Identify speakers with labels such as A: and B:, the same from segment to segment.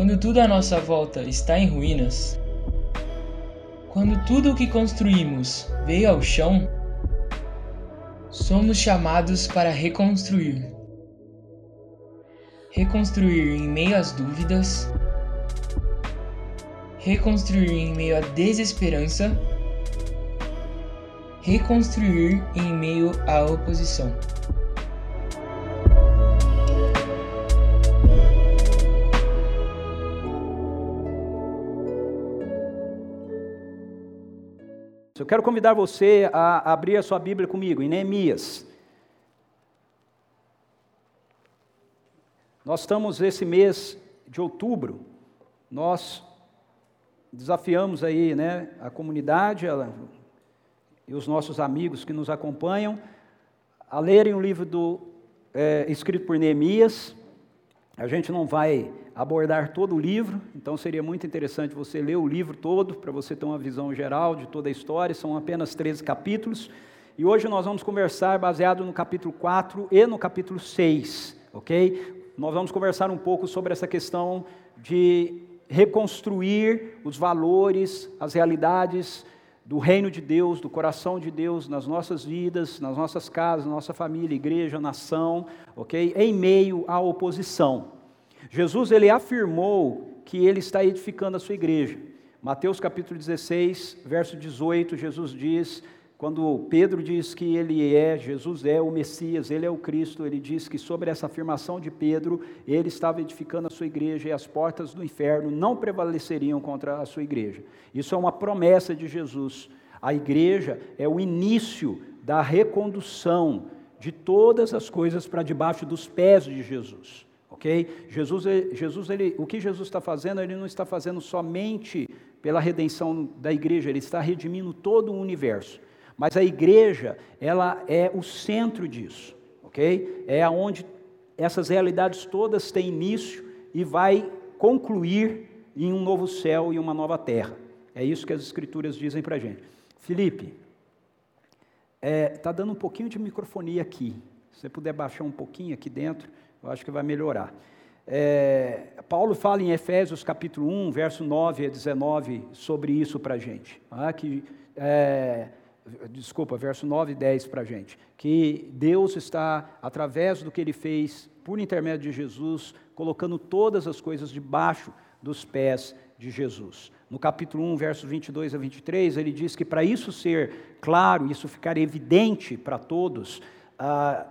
A: Quando tudo à nossa volta está em ruínas, quando tudo o que construímos veio ao chão, somos chamados para reconstruir. Reconstruir em meio às dúvidas, reconstruir em meio à desesperança, reconstruir em meio à oposição.
B: Eu quero convidar você a abrir a sua Bíblia comigo, em Neemias. Nós estamos esse mês de outubro, nós desafiamos aí, né, a comunidade a, e os nossos amigos que nos acompanham a lerem o livro do, é, escrito por Neemias. A gente não vai abordar todo o livro, então seria muito interessante você ler o livro todo, para você ter uma visão geral de toda a história, são apenas 13 capítulos, e hoje nós vamos conversar baseado no capítulo 4 e no capítulo 6, ok? Nós vamos conversar um pouco sobre essa questão de reconstruir os valores, as realidades do reino de Deus, do coração de Deus nas nossas vidas, nas nossas casas, nossa família, igreja, nação, ok? Em meio à oposição. Jesus ele afirmou que ele está edificando a sua igreja. Mateus capítulo 16, verso 18, Jesus diz, quando Pedro diz que ele é, Jesus é o Messias, ele é o Cristo, ele diz que sobre essa afirmação de Pedro, ele estava edificando a sua igreja e as portas do inferno não prevaleceriam contra a sua igreja. Isso é uma promessa de Jesus. A igreja é o início da recondução de todas as coisas para debaixo dos pés de Jesus ok? Jesus, Jesus ele, o que Jesus está fazendo, ele não está fazendo somente pela redenção da igreja, ele está redimindo todo o universo. Mas a igreja, ela é o centro disso, ok? É aonde essas realidades todas têm início e vai concluir em um novo céu e uma nova terra. É isso que as escrituras dizem para a gente. Felipe, está é, tá dando um pouquinho de microfonia aqui. Se você puder baixar um pouquinho aqui dentro, eu acho que vai melhorar. É, Paulo fala em Efésios capítulo 1, verso 9 a 19, sobre isso para a gente. Ah, que, é, desculpa, verso 9 e 10 para a gente. Que Deus está, através do que ele fez, por intermédio de Jesus, colocando todas as coisas debaixo dos pés de Jesus. No capítulo 1, versos 22 a 23, ele diz que para isso ser claro, isso ficar evidente para todos, ah,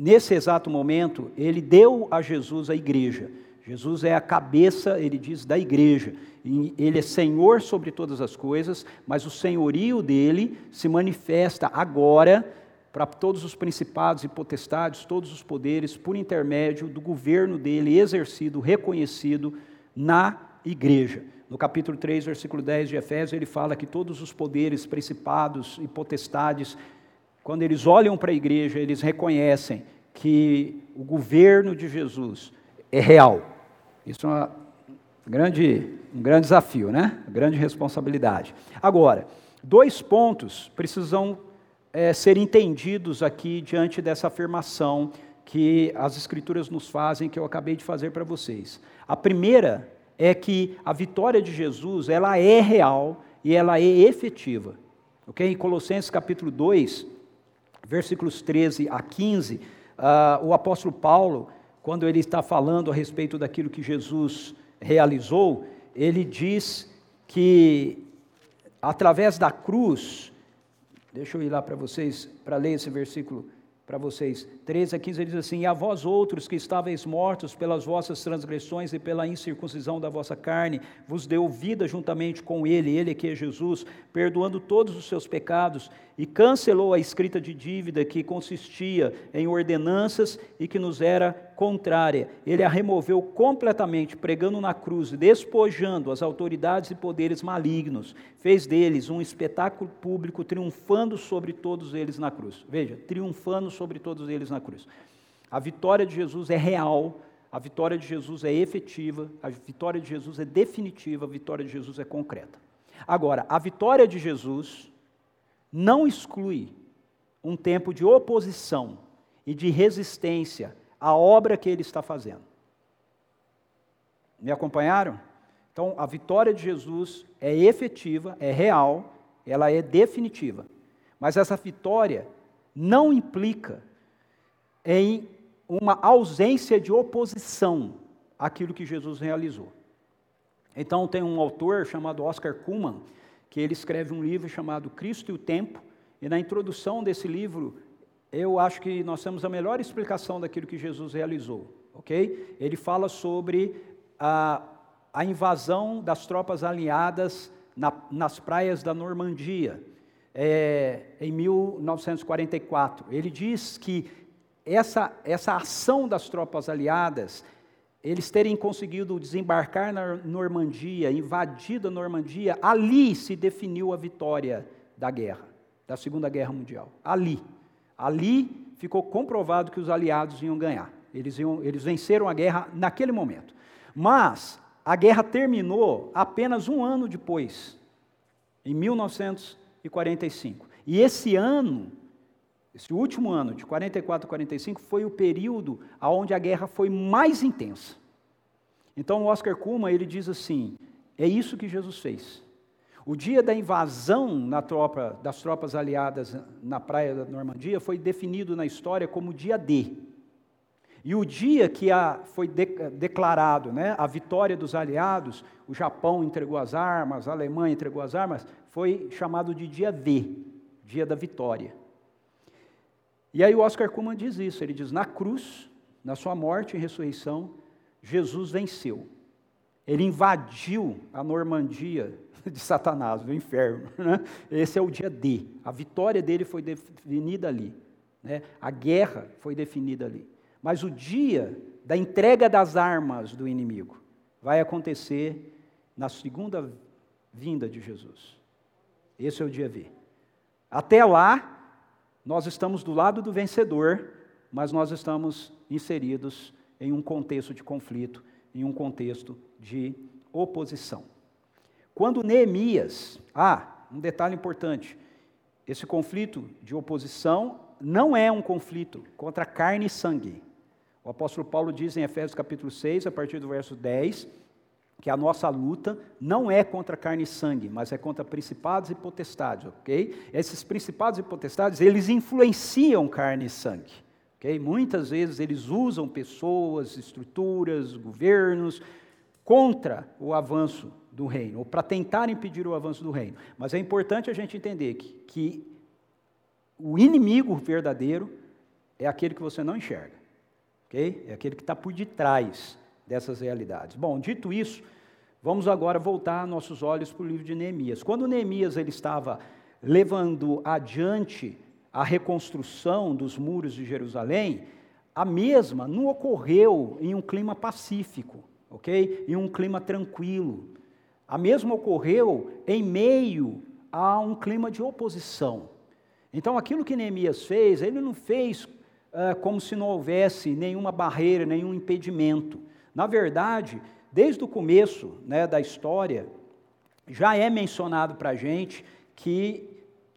B: nesse exato momento, ele deu a Jesus a igreja. Jesus é a cabeça, ele diz, da igreja. Ele é Senhor sobre todas as coisas, mas o senhorio dele se manifesta agora para todos os principados e potestades, todos os poderes, por intermédio do governo dele exercido, reconhecido na igreja. No capítulo 3, versículo 10 de Efésios, ele fala que todos os poderes, principados e potestades quando eles olham para a igreja, eles reconhecem que o governo de Jesus é real. Isso é uma grande, um grande desafio, né? Uma grande responsabilidade. Agora, dois pontos precisam é, ser entendidos aqui diante dessa afirmação que as Escrituras nos fazem, que eu acabei de fazer para vocês. A primeira é que a vitória de Jesus, ela é real e ela é efetiva. Ok? Em Colossenses capítulo 2, versículos 13 a 15, uh, ah, o apóstolo Paulo, quando ele está falando a respeito daquilo que Jesus realizou, ele diz que através da cruz, deixa eu ir lá para vocês, para ler esse versículo para vocês. 13 a 15 ele diz assim: E a vós outros que estáveis mortos pelas vossas transgressões e pela incircuncisão da vossa carne, vos deu vida juntamente com ele, ele que é Jesus, perdoando todos os seus pecados, e cancelou a escrita de dívida que consistia em ordenanças e que nos era contrária. Ele a removeu completamente, pregando na cruz, despojando as autoridades e poderes malignos. Fez deles um espetáculo público, triunfando sobre todos eles na cruz. Veja, triunfando sobre todos eles na cruz. A vitória de Jesus é real, a vitória de Jesus é efetiva, a vitória de Jesus é definitiva, a vitória de Jesus é concreta. Agora, a vitória de Jesus não exclui um tempo de oposição e de resistência a obra que ele está fazendo. Me acompanharam? Então, a vitória de Jesus é efetiva, é real, ela é definitiva. Mas essa vitória não implica em uma ausência de oposição àquilo que Jesus realizou. Então, tem um autor chamado Oscar Kuhlman, que ele escreve um livro chamado Cristo e o Tempo, e na introdução desse livro, eu acho que nós temos a melhor explicação daquilo que Jesus realizou, ok? Ele fala sobre a, a invasão das tropas aliadas na, nas praias da Normandia, é, em 1944. Ele diz que essa, essa ação das tropas aliadas, eles terem conseguido desembarcar na Normandia, invadido a Normandia, ali se definiu a vitória da guerra, da Segunda Guerra Mundial. Ali. Ali ficou comprovado que os aliados iam ganhar. Eles, iam, eles venceram a guerra naquele momento. Mas a guerra terminou apenas um ano depois, em 1945. E esse ano, esse último ano, de 44 a 45, foi o período onde a guerra foi mais intensa. Então, o Oscar Kuma, ele diz assim, é isso que Jesus fez. O dia da invasão tropa, das tropas aliadas na praia da Normandia foi definido na história como dia D. E o dia que a, foi de, declarado né, a vitória dos aliados, o Japão entregou as armas, a Alemanha entregou as armas, foi chamado de dia V, dia da vitória. E aí o Oscar Kuhlman diz isso, ele diz, na cruz, na sua morte e ressurreição, Jesus venceu. Ele invadiu a Normandia de Satanás, do inferno. Né? Esse é o dia D. A vitória dele foi definida ali. Né? A guerra foi definida ali. Mas o dia da entrega das armas do inimigo vai acontecer na segunda vinda de Jesus. Esse é o dia V. Até lá, nós estamos do lado do vencedor, mas nós estamos inseridos em um contexto de conflito, em um contexto de oposição. Quando Neemias, ah, um detalhe importante, esse conflito de oposição não é um conflito contra carne e sangue. O apóstolo Paulo diz em Efésios capítulo 6, a partir do verso 10, que a nossa luta não é contra carne e sangue, mas é contra principados e potestades, ok? Esses principados e potestades, eles influenciam carne e sangue, ok? Muitas vezes eles usam pessoas, estruturas, governos contra o avanço do reino, ou para tentar impedir o avanço do reino. Mas é importante a gente entender que, que o inimigo verdadeiro é aquele que você não enxerga. Okay? É aquele que está por detrás dessas realidades. Bom, dito isso, vamos agora voltar nossos olhos para o livro de Neemias. Quando Neemias ele estava levando adiante a reconstrução dos muros de Jerusalém, a mesma não ocorreu em um clima pacífico, ok? Em um clima tranquilo. A mesma ocorreu em meio a um clima de oposição. Então, aquilo que Neemias fez, ele não fez ah, como se não houvesse nenhuma barreira, nenhum impedimento. Na verdade, desde o começo né, da história, já é mencionado para a gente que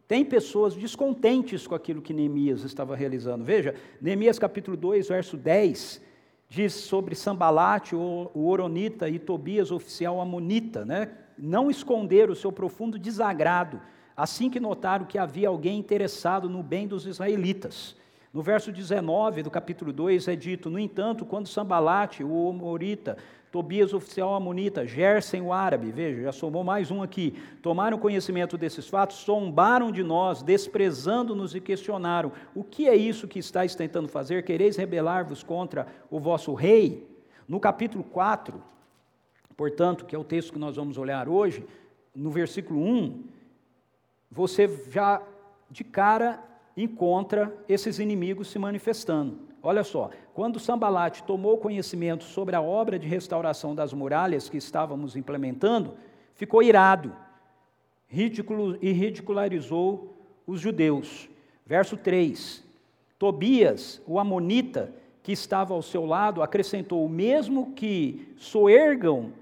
B: tem pessoas descontentes com aquilo que Neemias estava realizando. Veja, Neemias capítulo 2, verso 10, diz sobre Sambalate, o Oronita, e Tobias, oficial amonita, né? não esconderam o seu profundo desagrado, assim que notaram que havia alguém interessado no bem dos israelitas. No verso 19 do capítulo 2 é dito: No entanto, quando Sambalate, o Omorita, Tobias, oficial amonita, Gersen, o árabe, veja, já somou mais um aqui, tomaram conhecimento desses fatos, zombaram de nós, desprezando-nos e questionaram: O que é isso que estáis tentando fazer? Quereis rebelar-vos contra o vosso rei? No capítulo 4, portanto, que é o texto que nós vamos olhar hoje, no versículo 1, você já de cara encontra esses inimigos se manifestando. Olha só, quando Sambalate tomou conhecimento sobre a obra de restauração das muralhas que estávamos implementando, ficou irado ridículo, e ridicularizou os judeus. Verso 3: Tobias, o amonita, que estava ao seu lado, acrescentou: Mesmo que soergam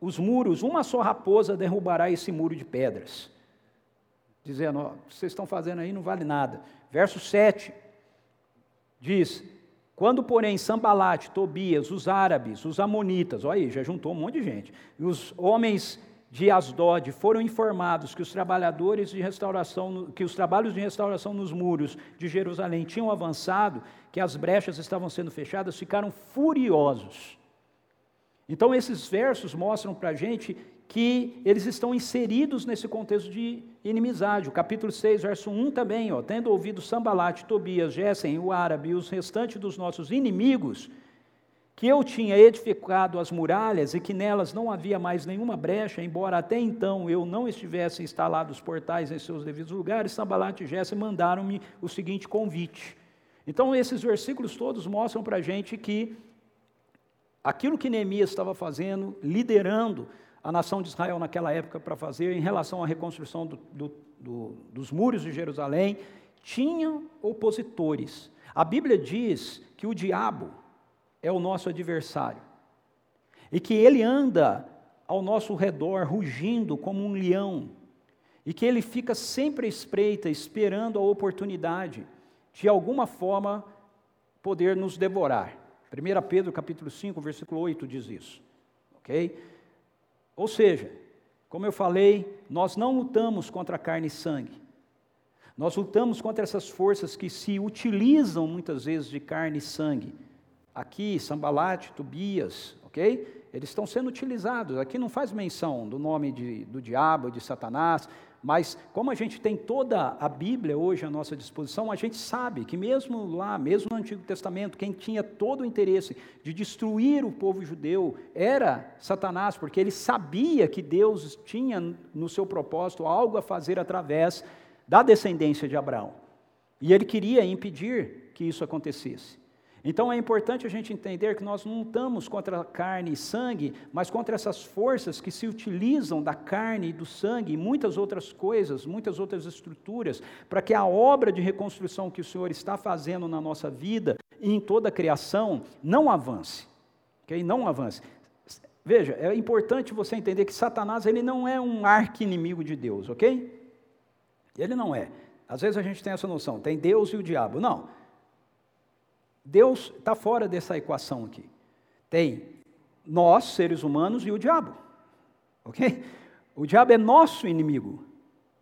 B: os muros, uma só raposa derrubará esse muro de pedras. Dizendo: ó, vocês estão fazendo aí não vale nada. Verso 7 diz: Quando, porém, Sambalate, Tobias, os árabes, os amonitas, olha aí, já juntou um monte de gente, e os homens de Asdod foram informados que os trabalhadores de restauração, que os trabalhos de restauração nos muros de Jerusalém tinham avançado, que as brechas estavam sendo fechadas, ficaram furiosos. Então, esses versos mostram para a gente que eles estão inseridos nesse contexto de inimizade. O capítulo 6, verso 1 também, ó, tendo ouvido Sambalate, Tobias, Gessen, o árabe e os restantes dos nossos inimigos, que eu tinha edificado as muralhas e que nelas não havia mais nenhuma brecha, embora até então eu não estivesse instalado os portais em seus devidos lugares, Sambalate e Gessen mandaram-me o seguinte convite. Então, esses versículos todos mostram para a gente que aquilo que Neemias estava fazendo, liderando a nação de Israel naquela época para fazer em relação à reconstrução do, do, do, dos muros de Jerusalém, tinha opositores. A Bíblia diz que o diabo é o nosso adversário e que ele anda ao nosso redor rugindo como um leão e que ele fica sempre à espreita, esperando a oportunidade de alguma forma poder nos devorar. 1 Pedro capítulo 5, versículo 8 diz isso. OK? Ou seja, como eu falei, nós não lutamos contra carne e sangue. Nós lutamos contra essas forças que se utilizam muitas vezes de carne e sangue. Aqui, Sambalate, Tobias, ok? Eles estão sendo utilizados. Aqui não faz menção do nome de, do diabo, de Satanás, mas como a gente tem toda a Bíblia hoje à nossa disposição, a gente sabe que mesmo lá, mesmo no Antigo Testamento, quem tinha todo o interesse de destruir o povo judeu era Satanás, porque ele sabia que Deus tinha no seu propósito algo a fazer através da descendência de Abraão. E ele queria impedir que isso acontecesse. Então é importante a gente entender que nós não lutamos contra carne e sangue, mas contra essas forças que se utilizam da carne e do sangue e muitas outras coisas, muitas outras estruturas, para que a obra de reconstrução que o Senhor está fazendo na nossa vida e em toda a criação não avance. Okay? Não avance. Veja, é importante você entender que Satanás ele não é um arqui-inimigo de Deus, ok? Ele não é. Às vezes a gente tem essa noção, tem Deus e o diabo. Não. Deus está fora dessa equação aqui. Tem nós, seres humanos, e o diabo. Ok? O diabo é nosso inimigo.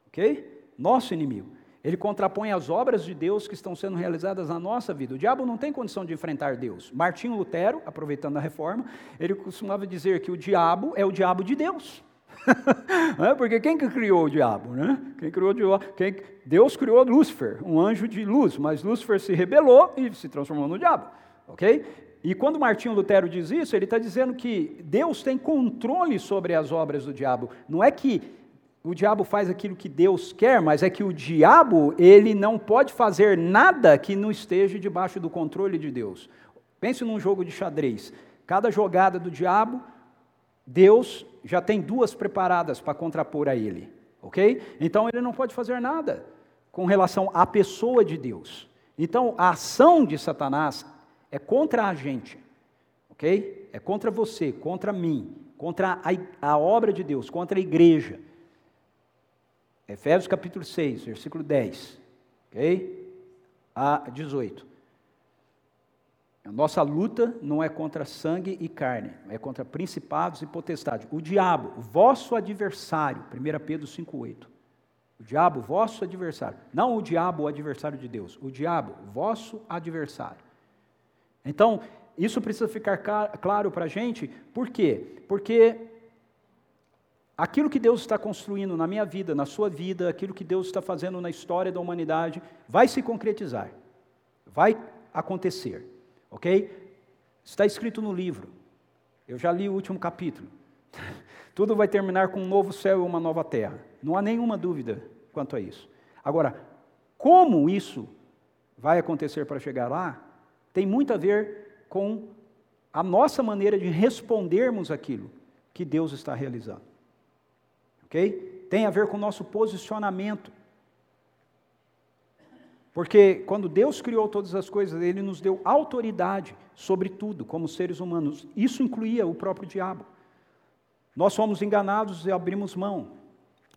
B: Ok? Nosso inimigo. Ele contrapõe as obras de Deus que estão sendo realizadas na nossa vida. O diabo não tem condição de enfrentar Deus. Martinho Lutero, aproveitando a reforma, ele costumava dizer que o diabo é o diabo de Deus. É? Porque quem que criou o diabo? Né? Quem criou o diabo? Quem... Deus criou Lúcifer, um anjo de luz, mas Lúcifer se rebelou e se transformou no diabo. Ok? E quando Martinho Lutero diz isso, ele está dizendo que Deus tem controle sobre as obras do diabo. Não é que o diabo faz aquilo que Deus quer, mas é que o diabo, ele não pode fazer nada que não esteja debaixo do controle de Deus. Pense num jogo de xadrez. Cada jogada do diabo, Deus já tem duas preparadas para contrapor a ele, ok? Então ele não pode fazer nada com relação à pessoa de Deus. Então a ação de Satanás é contra a gente, ok? É contra você, contra mim, contra a, a obra de Deus, contra a igreja. Efésios capítulo 6, versículo 10, ok? A 18. A nossa luta não é contra sangue e carne, é contra principados e potestades. O diabo, vosso adversário, 1 Pedro 5,8. O diabo, vosso adversário. Não o diabo, o adversário de Deus. O diabo, vosso adversário. Então, isso precisa ficar claro para a gente, por quê? Porque aquilo que Deus está construindo na minha vida, na sua vida, aquilo que Deus está fazendo na história da humanidade, vai se concretizar, vai acontecer. Ok? Está escrito no livro. Eu já li o último capítulo. Tudo vai terminar com um novo céu e uma nova terra. Não há nenhuma dúvida quanto a isso. Agora, como isso vai acontecer para chegar lá, tem muito a ver com a nossa maneira de respondermos aquilo que Deus está realizando. Ok? Tem a ver com o nosso posicionamento. Porque quando Deus criou todas as coisas, Ele nos deu autoridade sobre tudo, como seres humanos. Isso incluía o próprio diabo. Nós fomos enganados e abrimos mão.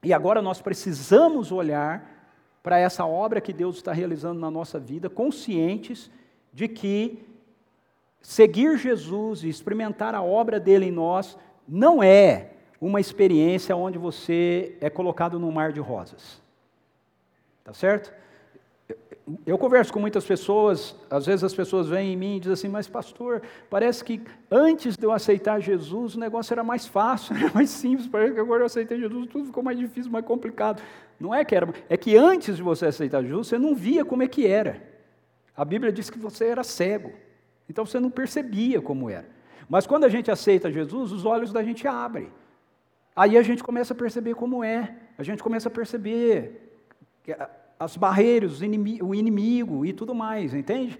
B: E agora nós precisamos olhar para essa obra que Deus está realizando na nossa vida, conscientes de que seguir Jesus e experimentar a obra dele em nós não é uma experiência onde você é colocado num mar de rosas. Tá certo? Eu converso com muitas pessoas, às vezes as pessoas vêm em mim e dizem assim, mas pastor, parece que antes de eu aceitar Jesus o negócio era mais fácil, era mais simples, parece que agora eu aceitei Jesus, tudo ficou mais difícil, mais complicado. Não é que era, é que antes de você aceitar Jesus, você não via como é que era. A Bíblia diz que você era cego, então você não percebia como era. Mas quando a gente aceita Jesus, os olhos da gente abrem. Aí a gente começa a perceber como é, a gente começa a perceber as barreiras, o inimigo e tudo mais, entende?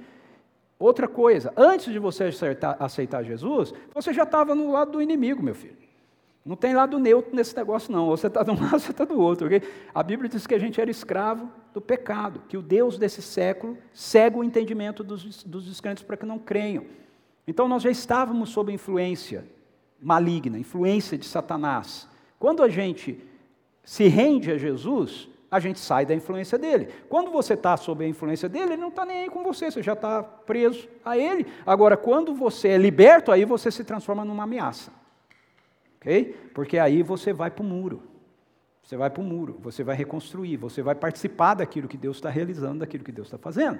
B: Outra coisa, antes de você aceitar, aceitar Jesus, você já estava no lado do inimigo, meu filho. Não tem lado neutro nesse negócio, não. Ou você está de um lado, você está do outro. Okay? A Bíblia diz que a gente era escravo do pecado, que o Deus desse século cega o entendimento dos, dos descrentes para que não creiam. Então nós já estávamos sob influência maligna, influência de Satanás. Quando a gente se rende a Jesus, a gente sai da influência dele. Quando você está sob a influência dele, ele não está nem aí com você, você já está preso a ele. Agora, quando você é liberto, aí você se transforma numa ameaça. Ok? Porque aí você vai para o muro. Você vai para o muro, você vai reconstruir, você vai participar daquilo que Deus está realizando, daquilo que Deus está fazendo.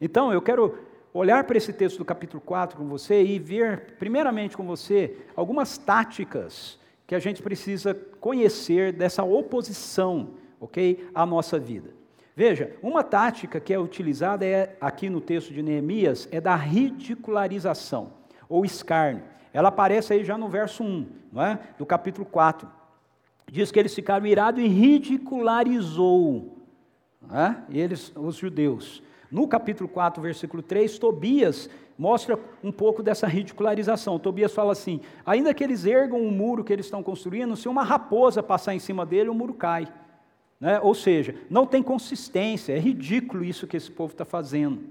B: Então, eu quero olhar para esse texto do capítulo 4 com você e ver, primeiramente com você, algumas táticas que a gente precisa conhecer dessa oposição ok? A nossa vida. Veja, uma tática que é utilizada é, aqui no texto de Neemias é da ridicularização, ou escárnio. Ela aparece aí já no verso 1, não é? do capítulo 4. Diz que eles ficaram irados e ridicularizou é? eles, os judeus. No capítulo 4, versículo 3, Tobias mostra um pouco dessa ridicularização. Tobias fala assim: ainda que eles ergam um muro que eles estão construindo, se uma raposa passar em cima dele, o muro cai. Né? Ou seja, não tem consistência, é ridículo isso que esse povo está fazendo.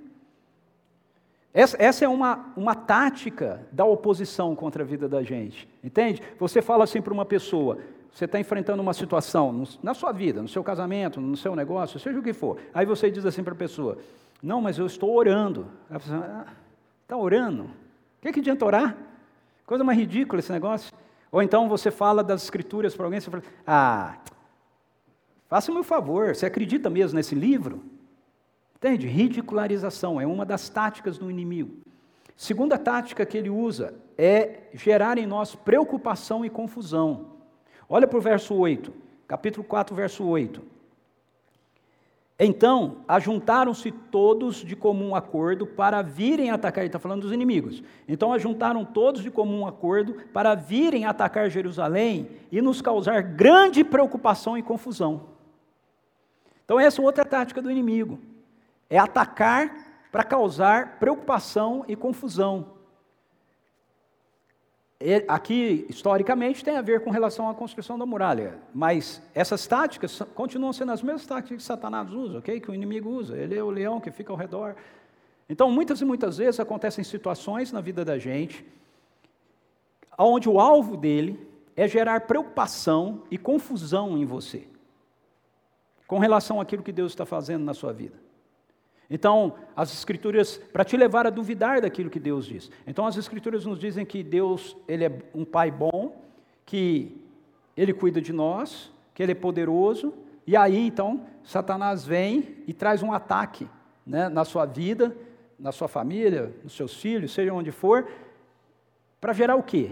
B: Essa, essa, é uma, uma tática da oposição contra a vida da gente, entende? Você fala assim para uma pessoa, você está enfrentando uma situação no, na sua vida, no seu casamento, no seu negócio, seja o que for. Aí você diz assim para a pessoa: Não, mas eu estou orando. Ela fala, ah, está orando? O que, que adianta orar? Coisa mais ridícula esse negócio. Ou então você fala das escrituras para alguém, você fala: Ah, Faça-me o favor, você acredita mesmo nesse livro? Entende? Ridicularização é uma das táticas do inimigo. Segunda tática que ele usa é gerar em nós preocupação e confusão. Olha para o verso 8, capítulo 4, verso 8. Então, ajuntaram-se todos de comum acordo para virem atacar, ele está falando dos inimigos. Então, ajuntaram todos de comum acordo para virem atacar Jerusalém e nos causar grande preocupação e confusão. Então, essa é outra tática do inimigo: é atacar para causar preocupação e confusão. Aqui, historicamente, tem a ver com relação à construção da muralha, mas essas táticas continuam sendo as mesmas táticas que Satanás usa, ok? Que o inimigo usa. Ele é o leão que fica ao redor. Então, muitas e muitas vezes acontecem situações na vida da gente, onde o alvo dele é gerar preocupação e confusão em você com relação àquilo que Deus está fazendo na sua vida. Então, as Escrituras, para te levar a duvidar daquilo que Deus diz. Então, as Escrituras nos dizem que Deus, Ele é um Pai bom, que Ele cuida de nós, que Ele é poderoso, e aí, então, Satanás vem e traz um ataque né, na sua vida, na sua família, nos seus filhos, seja onde for, para gerar o quê?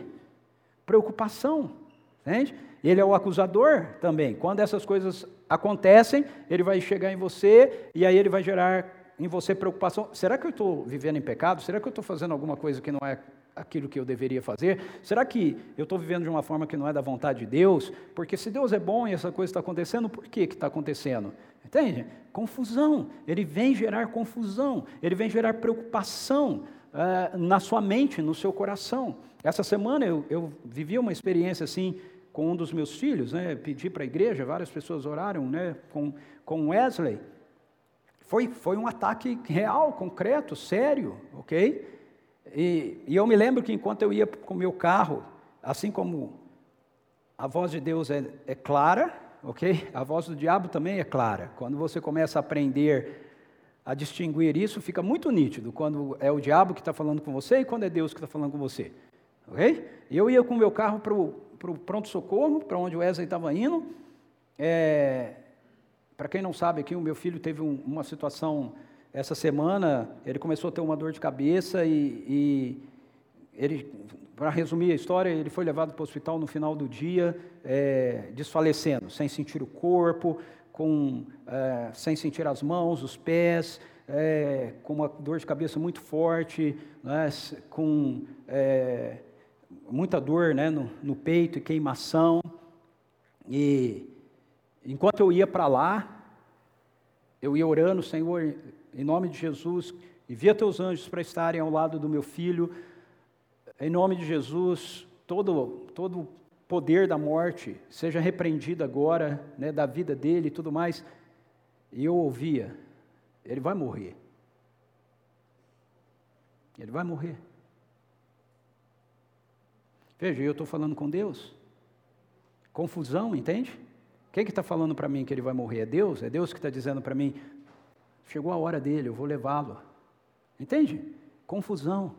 B: Preocupação, entende? Ele é o acusador também. Quando essas coisas acontecem, ele vai chegar em você e aí ele vai gerar em você preocupação. Será que eu estou vivendo em pecado? Será que eu estou fazendo alguma coisa que não é aquilo que eu deveria fazer? Será que eu estou vivendo de uma forma que não é da vontade de Deus? Porque se Deus é bom e essa coisa está acontecendo, por que está acontecendo? Entende? Confusão. Ele vem gerar confusão. Ele vem gerar preocupação uh, na sua mente, no seu coração. Essa semana eu, eu vivi uma experiência assim com um dos meus filhos, né, pedi para a igreja, várias pessoas oraram né, com, com Wesley. Foi, foi um ataque real, concreto, sério, ok? E, e eu me lembro que enquanto eu ia com o meu carro, assim como a voz de Deus é, é clara, ok? A voz do diabo também é clara. Quando você começa a aprender a distinguir isso, fica muito nítido quando é o diabo que está falando com você e quando é Deus que está falando com você. Ok? Eu ia com o meu carro para o pronto-socorro, para onde o Wesley estava indo. É, para quem não sabe aqui, o meu filho teve um, uma situação essa semana, ele começou a ter uma dor de cabeça e, e ele, para resumir a história, ele foi levado para o hospital no final do dia, é, desfalecendo, sem sentir o corpo, com, é, sem sentir as mãos, os pés, é, com uma dor de cabeça muito forte, né, com é, muita dor né, no, no, peito e queimação. E enquanto eu ia para lá, eu ia orando, Senhor, em nome de Jesus, envia teus anjos para estarem ao lado do meu filho, em nome de Jesus, todo, todo poder da morte seja repreendido agora, né, da vida dele e tudo mais. E eu ouvia, ele vai morrer. Ele vai morrer. Veja, eu estou falando com Deus. Confusão, entende? Quem que está falando para mim que ele vai morrer? É Deus? É Deus que está dizendo para mim, chegou a hora dele, eu vou levá-lo. Entende? Confusão.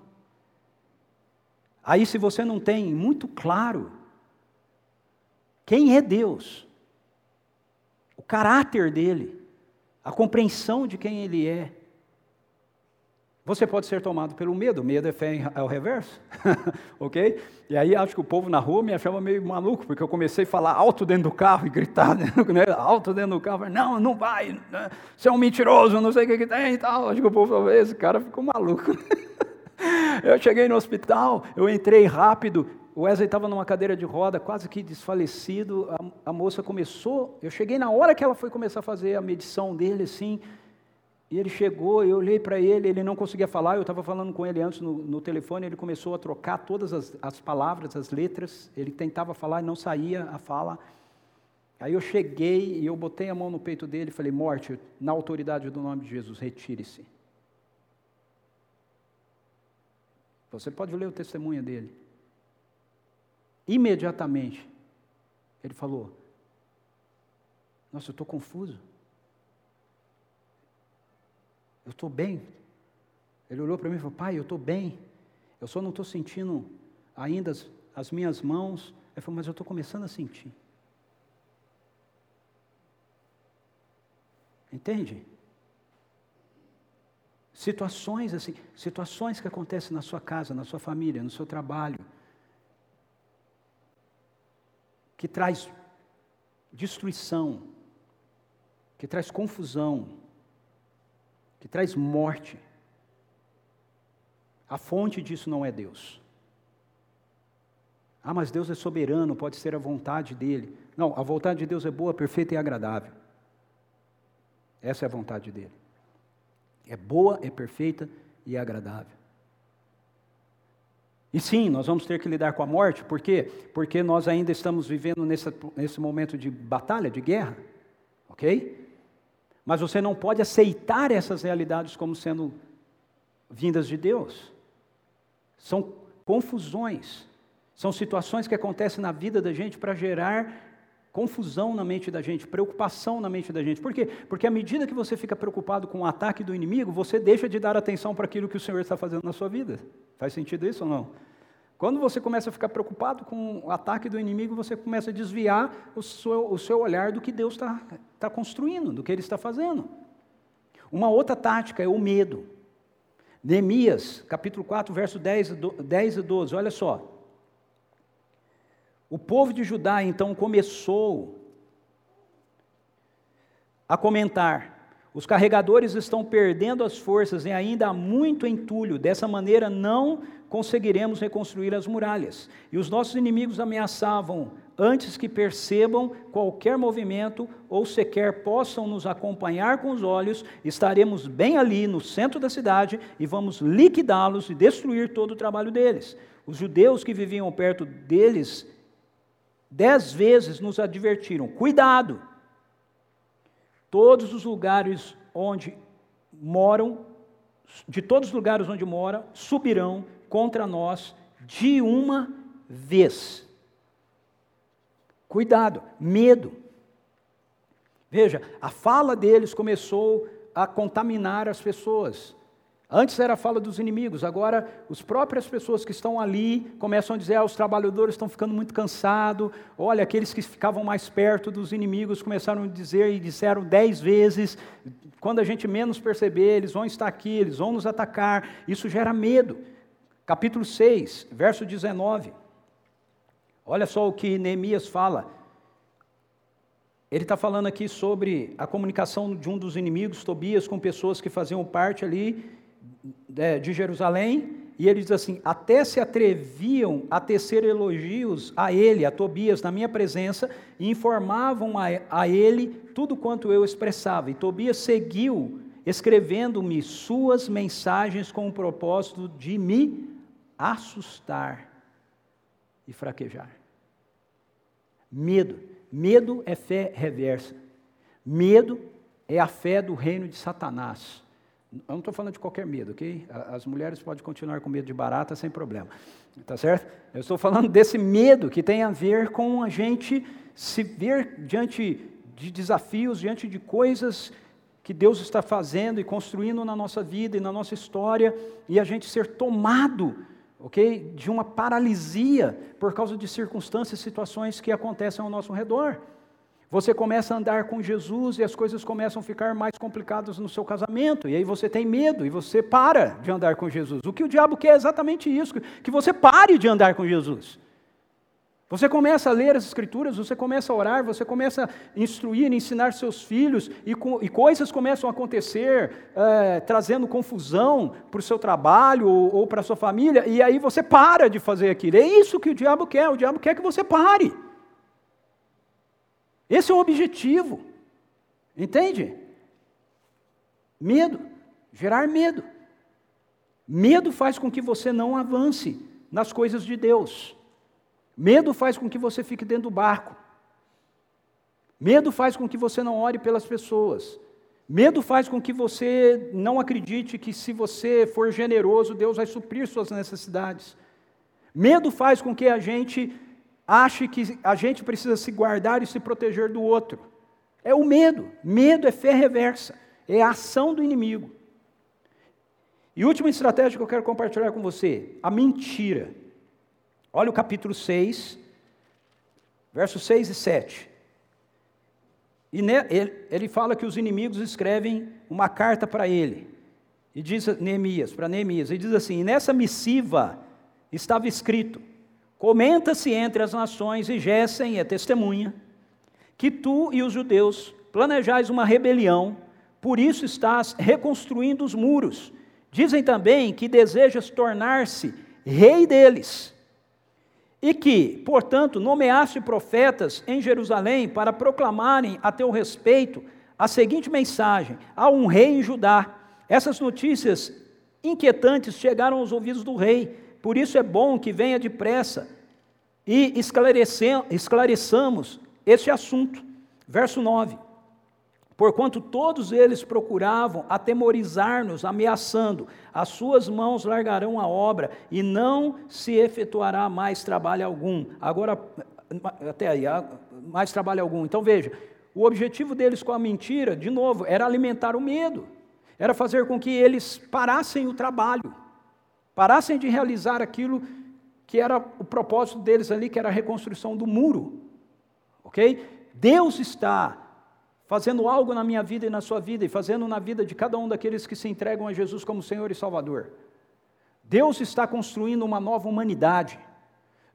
B: Aí, se você não tem muito claro quem é Deus, o caráter dele, a compreensão de quem ele é. Você pode ser tomado pelo medo, medo é fé ao reverso, ok? E aí acho que o povo na rua me achava meio maluco, porque eu comecei a falar alto dentro do carro e gritar, né? alto dentro do carro, não, não vai, né? você é um mentiroso, não sei o que, que tem e tal. Acho que o povo falou, esse cara ficou maluco. eu cheguei no hospital, eu entrei rápido, o Wesley estava numa cadeira de roda, quase que desfalecido. A, a, moça começou, eu cheguei na hora que ela foi começar a fazer a medição dele, assim. E ele chegou, eu olhei para ele, ele não conseguia falar, eu estava falando com ele antes no, no, telefone, ele começou a trocar todas as, as palavras, as letras, ele tentava falar e não saía a fala. Aí eu cheguei e eu botei a mão no peito dele e falei: Morte, na autoridade do nome de Jesus, retire-se. Você pode ler o testemunho dele. Imediatamente, ele falou: Nossa, eu estou confuso. Eu estou bem. Ele olhou para mim e falou: Pai, eu estou bem. Eu só não estou sentindo ainda as, as, minhas mãos. Ele falou: Mas eu estou começando a sentir. Entende? Situações assim, situações que acontecem na sua casa, na sua família, no seu trabalho que traz destruição, que traz confusão, que traz morte. A fonte disso não é Deus. Ah, mas Deus é soberano, pode ser a vontade dele. Não, a vontade de Deus é boa, perfeita e agradável. Essa é a vontade dele. É boa, é perfeita e agradável. E sim, nós vamos ter que lidar com a morte, por quê? Porque nós ainda estamos vivendo nesse, nesse momento de batalha, de guerra, ok? Mas você não pode aceitar essas realidades como sendo vindas de Deus. São confusões, são situações que acontecem na vida da gente para gerar confusão na mente da gente, preocupação na mente da gente. Por quê? Porque à medida que você fica preocupado com o ataque do inimigo, você deixa de dar atenção para aquilo que o Senhor está fazendo na sua vida. Faz sentido isso ou não? Quando você começa a ficar preocupado com o ataque do inimigo, você começa a desviar o seu, o seu olhar do que Deus está tá construindo, do que Ele está fazendo. Uma outra tática é o medo. Neemias, capítulo 4, verso 10, 10 e 12, olha só. O povo de Judá então começou a comentar: os carregadores estão perdendo as forças e ainda há muito entulho, dessa maneira não conseguiremos reconstruir as muralhas. E os nossos inimigos ameaçavam, antes que percebam qualquer movimento ou sequer possam nos acompanhar com os olhos, estaremos bem ali no centro da cidade e vamos liquidá-los e destruir todo o trabalho deles. Os judeus que viviam perto deles Dez vezes nos advertiram: cuidado, todos os lugares onde moram, de todos os lugares onde moram, subirão contra nós de uma vez. Cuidado, medo. Veja, a fala deles começou a contaminar as pessoas. Antes era a fala dos inimigos, agora as próprias pessoas que estão ali começam a dizer: ah, os trabalhadores estão ficando muito cansados. Olha, aqueles que ficavam mais perto dos inimigos começaram a dizer e disseram dez vezes: quando a gente menos perceber, eles vão estar aqui, eles vão nos atacar. Isso gera medo. Capítulo 6, verso 19. Olha só o que Neemias fala. Ele está falando aqui sobre a comunicação de um dos inimigos, Tobias, com pessoas que faziam parte ali de Jerusalém, e ele diz assim: até se atreviam a tecer elogios a ele, a Tobias, na minha presença, e informavam a, a ele tudo quanto eu expressava. E Tobias seguiu escrevendo-me suas mensagens com o propósito de me assustar e fraquejar. Medo. Medo é fé reversa. Medo é a fé do reino de Satanás. Eu não estou falando de qualquer medo, ok? As mulheres podem continuar com medo de barata sem problema, tá certo? Eu estou falando desse medo que tem a ver com a gente se ver diante de desafios, diante de coisas que Deus está fazendo e construindo na nossa vida e na nossa história, e a gente ser tomado, ok? De uma paralisia por causa de circunstâncias, situações que acontecem ao nosso redor. Você começa a andar com Jesus e as coisas começam a ficar mais complicadas no seu casamento, e aí você tem medo e você para de andar com Jesus. O que o diabo quer é exatamente isso: que você pare de andar com Jesus. Você começa a ler as Escrituras, você começa a orar, você começa a instruir, ensinar seus filhos, e, com, e coisas começam a acontecer, é, trazendo confusão para o seu trabalho ou, ou para a sua família, e aí você para de fazer aquilo. É isso que o diabo quer: o diabo quer que você pare. Esse é o objetivo. Entende? Medo, gerar medo. Medo faz com que você não avance nas coisas de Deus. Medo faz com que você fique dentro do barco. Medo faz com que você não ore pelas pessoas. Medo faz com que você não acredite que se você for generoso, Deus vai suprir suas necessidades. Medo faz com que a gente ache que a gente precisa se guardar e se proteger do outro. É o medo. Medo é fé reversa, é a ação do inimigo. E última estratégia que eu quero compartilhar com você: a mentira. Olha o capítulo 6, versos 6 e 7. E ele fala que os inimigos escrevem uma carta para ele. E diz Neemias, para Neemias, e diz assim: nessa missiva estava escrito: Comenta-se entre as nações, e Gessem é testemunha, que tu e os judeus planejais uma rebelião, por isso estás reconstruindo os muros. Dizem também que desejas tornar-se rei deles, e que, portanto, nomeaste profetas em Jerusalém para proclamarem a teu respeito a seguinte mensagem: há um rei em Judá. Essas notícias inquietantes chegaram aos ouvidos do rei por isso é bom que venha depressa e esclareçamos este assunto. Verso 9. Porquanto todos eles procuravam atemorizar-nos, ameaçando, as suas mãos largarão a obra e não se efetuará mais trabalho algum. Agora, até aí, mais trabalho algum. Então veja, o objetivo deles com a mentira, de novo, era alimentar o medo, era fazer com que eles parassem o trabalho parassem de realizar aquilo que era o propósito deles ali, que era a reconstrução do muro. Ok? Deus está fazendo algo na minha vida e na sua vida, e fazendo na vida de cada um daqueles que se entregam a Jesus como Senhor e Salvador. Deus está construindo uma nova humanidade.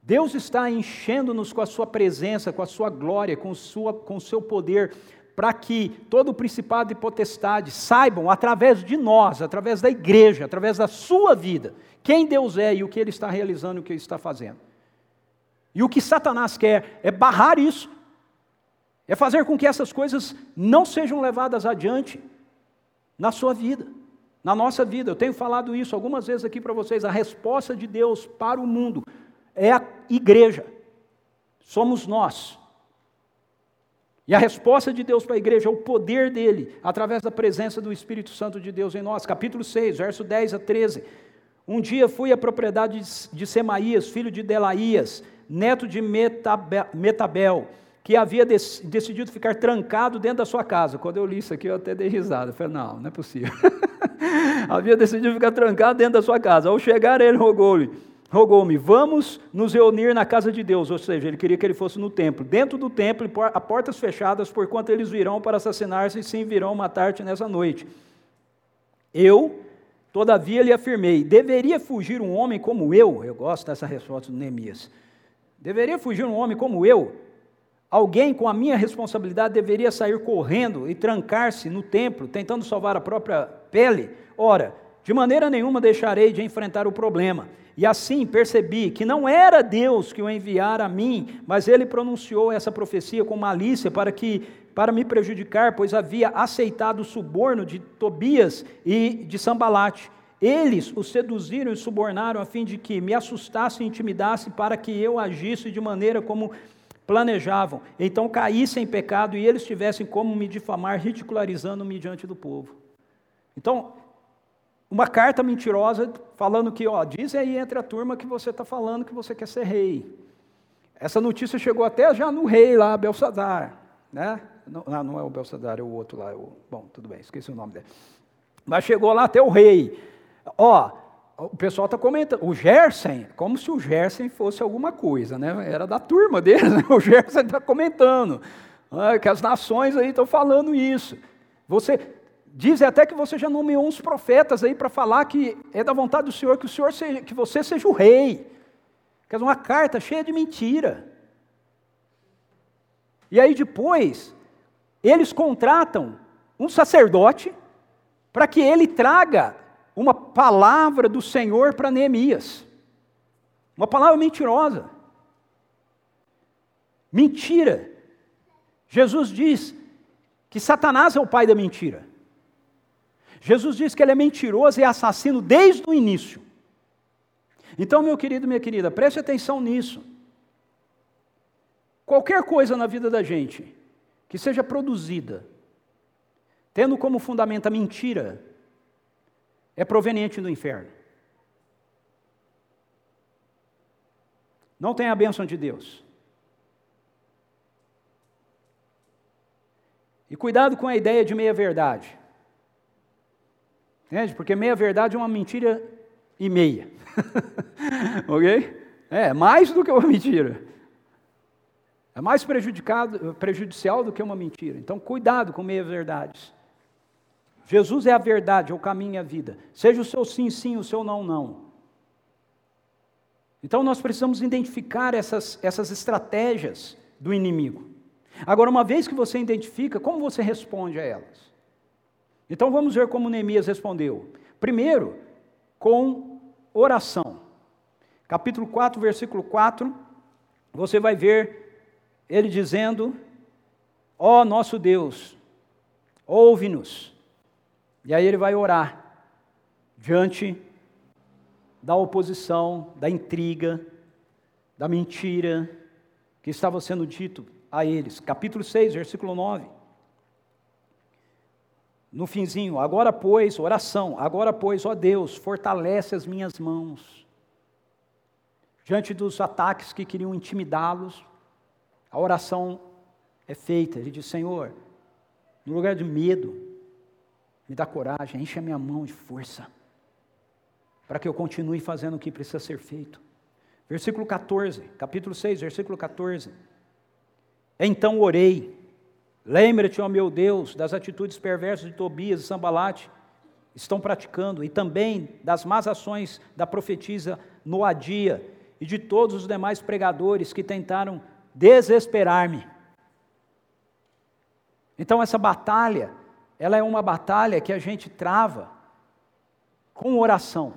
B: Deus está enchendo-nos com a sua presença, com a sua glória, com, sua, com o seu poder, para que todo o principado e potestade saibam, através de nós, através da igreja, através da sua vida, quem Deus é e o que Ele está realizando e o que Ele está fazendo. E o que Satanás quer é barrar isso, é fazer com que essas coisas não sejam levadas adiante na sua vida, na nossa vida. Eu tenho falado isso algumas vezes aqui para vocês. A resposta de Deus para o mundo é a igreja, somos nós. E a resposta de Deus para a igreja é o poder dele, através da presença do Espírito Santo de Deus em nós. Capítulo 6, verso 10 a 13. Um dia fui à propriedade de Semaías, filho de Delaías, neto de Metabel, que havia decidido ficar trancado dentro da sua casa. Quando eu li isso aqui, eu até dei risada. Eu falei, não, não é possível. havia decidido ficar trancado dentro da sua casa. Ao chegar, ele rogou-lhe, rogou-me, vamos nos reunir na casa de Deus. Ou seja, ele queria que ele fosse no templo. Dentro do templo, a portas fechadas, porquanto eles virão para assassinar-se e sim virão matar-te nessa noite. Eu, todavia, lhe afirmei, deveria fugir um homem como eu? Eu gosto dessa resposta do Neemias. Deveria fugir um homem como eu? Alguém com a minha responsabilidade deveria sair correndo e trancar-se no templo, tentando salvar a própria pele? Ora, de maneira nenhuma deixarei de enfrentar o problema. E assim percebi que não era Deus que o enviara a mim, mas ele pronunciou essa profecia com malícia para que para me prejudicar, pois havia aceitado o suborno de Tobias e de Sambalate. Eles o seduziram e subornaram a fim de que me assustasse e intimidasse para que eu agisse de maneira como planejavam, então caíssem em pecado e eles tivessem como me difamar, ridicularizando-me diante do povo. Então, uma carta mentirosa falando que, ó, diz aí entre a turma que você está falando que você quer ser rei. Essa notícia chegou até já no rei lá, Belsadar, né? Não, não é o Belsadar, é o outro lá, é o, bom, tudo bem, esqueci o nome dele. Mas chegou lá até o rei. Ó, o pessoal está comentando, o Gersen, como se o Gersen fosse alguma coisa, né? Era da turma dele, né? o Gersen está comentando, ah, que as nações aí estão falando isso. Você diz até que você já nomeou uns profetas aí para falar que é da vontade do Senhor que o Senhor seja, que você seja o rei. Quer dizer, uma carta cheia de mentira. E aí depois, eles contratam um sacerdote para que ele traga uma palavra do Senhor para Neemias. Uma palavra mentirosa. Mentira. Jesus diz que Satanás é o pai da mentira. Jesus diz que ele é mentiroso e assassino desde o início. Então, meu querido, minha querida, preste atenção nisso. Qualquer coisa na vida da gente que seja produzida, tendo como fundamento a mentira, é proveniente do inferno. Não tem a bênção de Deus. E cuidado com a ideia de meia-verdade. Entende? Porque meia-verdade é uma mentira e meia. ok? É, mais do que uma mentira. É mais prejudicado, prejudicial do que uma mentira. Então, cuidado com meia-verdades. Jesus é a verdade, é o caminho e a vida. Seja o seu sim, sim, o seu não, não. Então nós precisamos identificar essas, essas estratégias do inimigo. Agora, uma vez que você identifica, como você responde a elas? Então vamos ver como Neemias respondeu. Primeiro, com oração. Capítulo 4, versículo 4, você vai ver ele dizendo: Ó oh, nosso Deus, ouve-nos e aí ele vai orar diante da oposição, da intriga, da mentira que estava sendo dito a eles. Capítulo 6, versículo 9. No finzinho, agora pois, oração, agora pois, ó Deus, fortalece as minhas mãos. Diante dos ataques que queriam intimidá-los, a oração é feita. Ele diz: Senhor, no lugar de medo, me dá coragem, enche a minha mão de força, para que eu continue fazendo o que precisa ser feito. Versículo 14, capítulo 6, versículo 14. Então orei, lembra-te, ó meu Deus, das atitudes perversas de Tobias e Sambalate, estão praticando, e também das más ações da profetisa Noadia e de todos os demais pregadores que tentaram desesperar-me. Então, essa batalha ela é uma batalha que a gente trava com oração.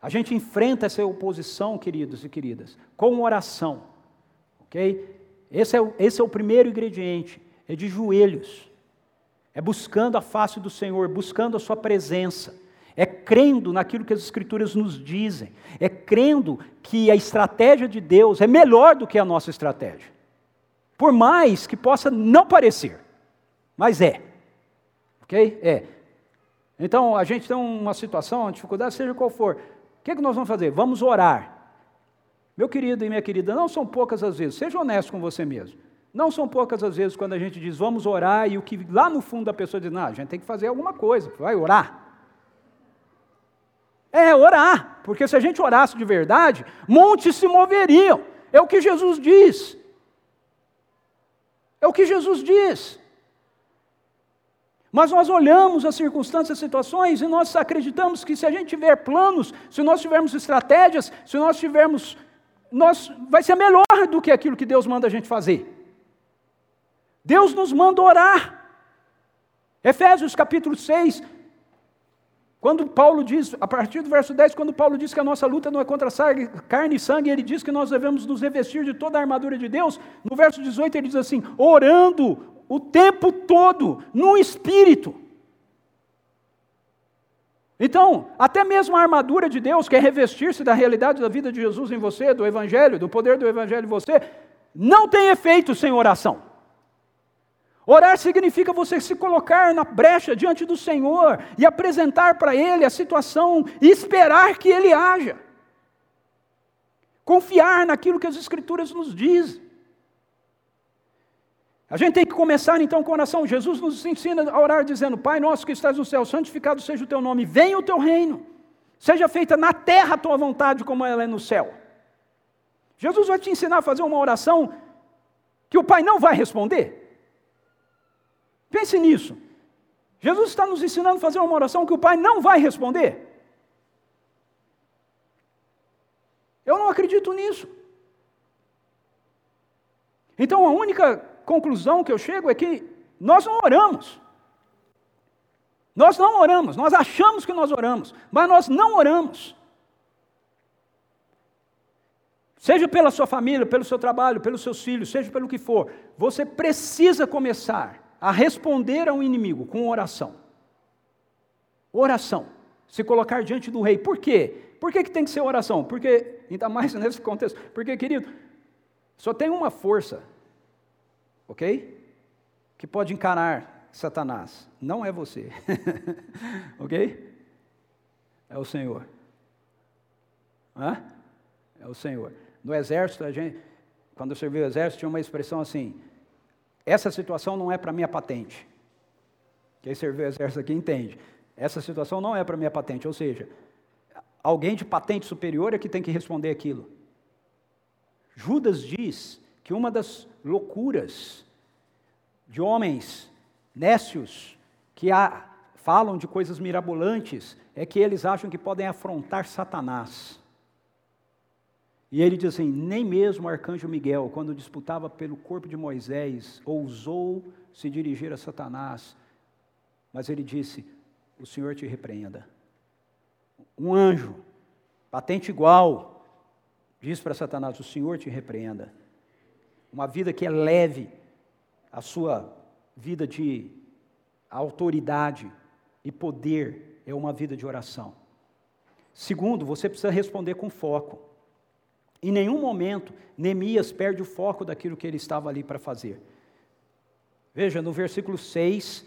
B: A gente enfrenta essa oposição, queridos e queridas, com oração. Ok? Esse é, o, esse é o primeiro ingrediente, é de joelhos. É buscando a face do Senhor, buscando a Sua presença. É crendo naquilo que as Escrituras nos dizem. É crendo que a estratégia de Deus é melhor do que a nossa estratégia. Por mais que possa não parecer. Mas é. Ok? É. Então, a gente tem uma situação, uma dificuldade, seja qual for. O que, é que nós vamos fazer? Vamos orar. Meu querido e minha querida, não são poucas as vezes, seja honesto com você mesmo. Não são poucas as vezes quando a gente diz vamos orar e o que lá no fundo a pessoa diz, não, a gente tem que fazer alguma coisa, vai orar. É orar, porque se a gente orasse de verdade, montes se moveriam. É o que Jesus diz. É o que Jesus diz. Mas nós olhamos as circunstâncias, as situações e nós acreditamos que se a gente tiver planos, se nós tivermos estratégias, se nós tivermos, nós vai ser melhor do que aquilo que Deus manda a gente fazer. Deus nos manda orar. Efésios capítulo 6, quando Paulo diz, a partir do verso 10, quando Paulo diz que a nossa luta não é contra carne e sangue, ele diz que nós devemos nos revestir de toda a armadura de Deus. No verso 18 ele diz assim: orando o tempo todo no espírito. Então, até mesmo a armadura de Deus, que é revestir-se da realidade da vida de Jesus em você, do evangelho, do poder do evangelho em você, não tem efeito sem oração. Orar significa você se colocar na brecha diante do Senhor e apresentar para Ele a situação e esperar que Ele haja. Confiar naquilo que as Escrituras nos dizem. A gente tem que começar então com oração. Jesus nos ensina a orar dizendo: Pai nosso que estás no céu, santificado seja o teu nome, venha o teu reino, seja feita na terra a tua vontade, como ela é no céu. Jesus vai te ensinar a fazer uma oração que o Pai não vai responder. Pense nisso. Jesus está nos ensinando a fazer uma oração que o Pai não vai responder. Eu não acredito nisso. Então a única conclusão que eu chego é que nós não oramos. Nós não oramos, nós achamos que nós oramos, mas nós não oramos. Seja pela sua família, pelo seu trabalho, pelos seus filhos, seja pelo que for, você precisa começar a responder ao inimigo com oração. Oração. Se colocar diante do rei. Por quê? Por que, que tem que ser oração? Porque, ainda mais nesse contexto, porque, querido, só tem uma força, ok? Que pode encarar Satanás. Não é você, ok? É o Senhor. Hã? É o Senhor. No exército, a gente, quando eu servi o exército, tinha uma expressão assim: essa situação não é para minha patente. Quem serviu o exército aqui entende. Essa situação não é para minha patente, ou seja, alguém de patente superior é que tem que responder aquilo. Judas diz que uma das loucuras de homens nécios que há, falam de coisas mirabolantes é que eles acham que podem afrontar Satanás. E ele diz assim: nem mesmo o arcanjo Miguel, quando disputava pelo corpo de Moisés, ousou se dirigir a Satanás, mas ele disse: O Senhor te repreenda. Um anjo, patente igual, diz para Satanás: O Senhor te repreenda. Uma vida que é leve, a sua vida de autoridade e poder é uma vida de oração. Segundo, você precisa responder com foco. Em nenhum momento Neemias perde o foco daquilo que ele estava ali para fazer. Veja, no versículo 6,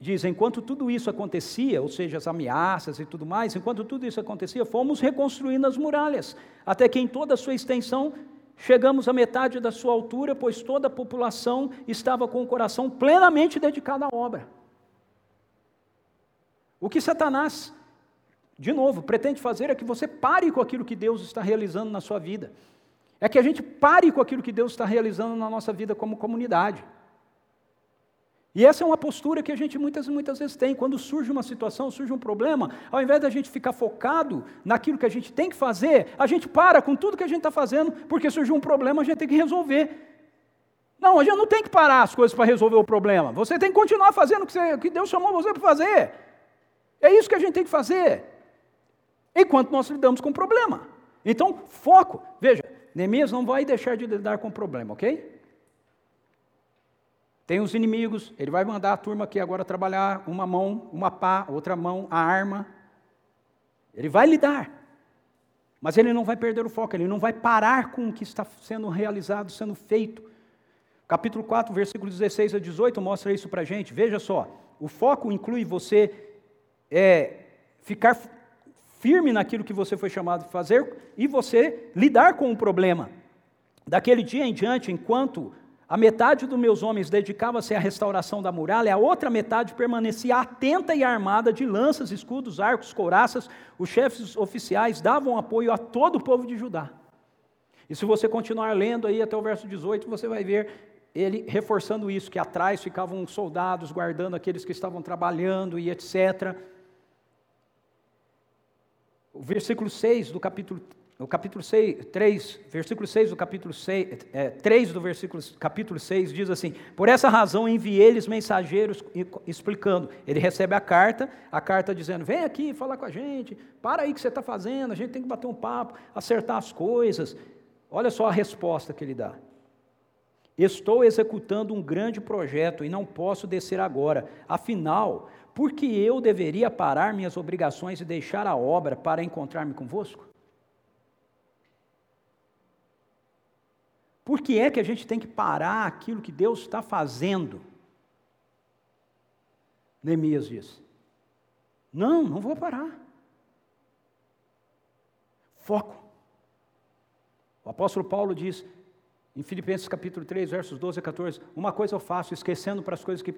B: diz: Enquanto tudo isso acontecia, ou seja, as ameaças e tudo mais, enquanto tudo isso acontecia, fomos reconstruindo as muralhas, até que em toda a sua extensão chegamos à metade da sua altura, pois toda a população estava com o coração plenamente dedicado à obra. O que Satanás de novo, pretende fazer é que você pare com aquilo que Deus está realizando na sua vida. É que a gente pare com aquilo que Deus está realizando na nossa vida como comunidade. E essa é uma postura que a gente muitas muitas vezes tem. Quando surge uma situação, surge um problema, ao invés da gente ficar focado naquilo que a gente tem que fazer, a gente para com tudo que a gente está fazendo, porque surgiu um problema, a gente tem que resolver. Não, a gente não tem que parar as coisas para resolver o problema. Você tem que continuar fazendo o que, você, o que Deus chamou você para fazer. É isso que a gente tem que fazer enquanto nós lidamos com o problema. Então, foco. Veja, Neemias não vai deixar de lidar com o problema, ok? Tem os inimigos, ele vai mandar a turma aqui agora trabalhar uma mão, uma pá, outra mão, a arma. Ele vai lidar. Mas ele não vai perder o foco, ele não vai parar com o que está sendo realizado, sendo feito. Capítulo 4, versículos 16 a 18 mostra isso para a gente. Veja só, o foco inclui você é, ficar firme naquilo que você foi chamado a fazer e você lidar com o problema. Daquele dia em diante, enquanto a metade dos meus homens dedicava-se à restauração da muralha, a outra metade permanecia atenta e armada de lanças, escudos, arcos, couraças. Os chefes oficiais davam apoio a todo o povo de Judá. E se você continuar lendo aí até o verso 18, você vai ver ele reforçando isso, que atrás ficavam soldados guardando aqueles que estavam trabalhando e etc. O versículo 6 do capítulo no capítulo 6, 3, versículo 6 do capítulo 6, é, 3 do versículo, capítulo 6 diz assim: Por essa razão enviei-lhes mensageiros explicando. Ele recebe a carta, a carta dizendo: Vem aqui falar com a gente, para aí que você está fazendo, a gente tem que bater um papo, acertar as coisas. Olha só a resposta que ele dá. Estou executando um grande projeto e não posso descer agora. Afinal, por que eu deveria parar minhas obrigações e deixar a obra para encontrar-me convosco? Por que é que a gente tem que parar aquilo que Deus está fazendo? Neemias diz: Não, não vou parar. Foco. O apóstolo Paulo diz em Filipenses capítulo 3, versos 12 a 14: Uma coisa eu faço, esquecendo para as coisas que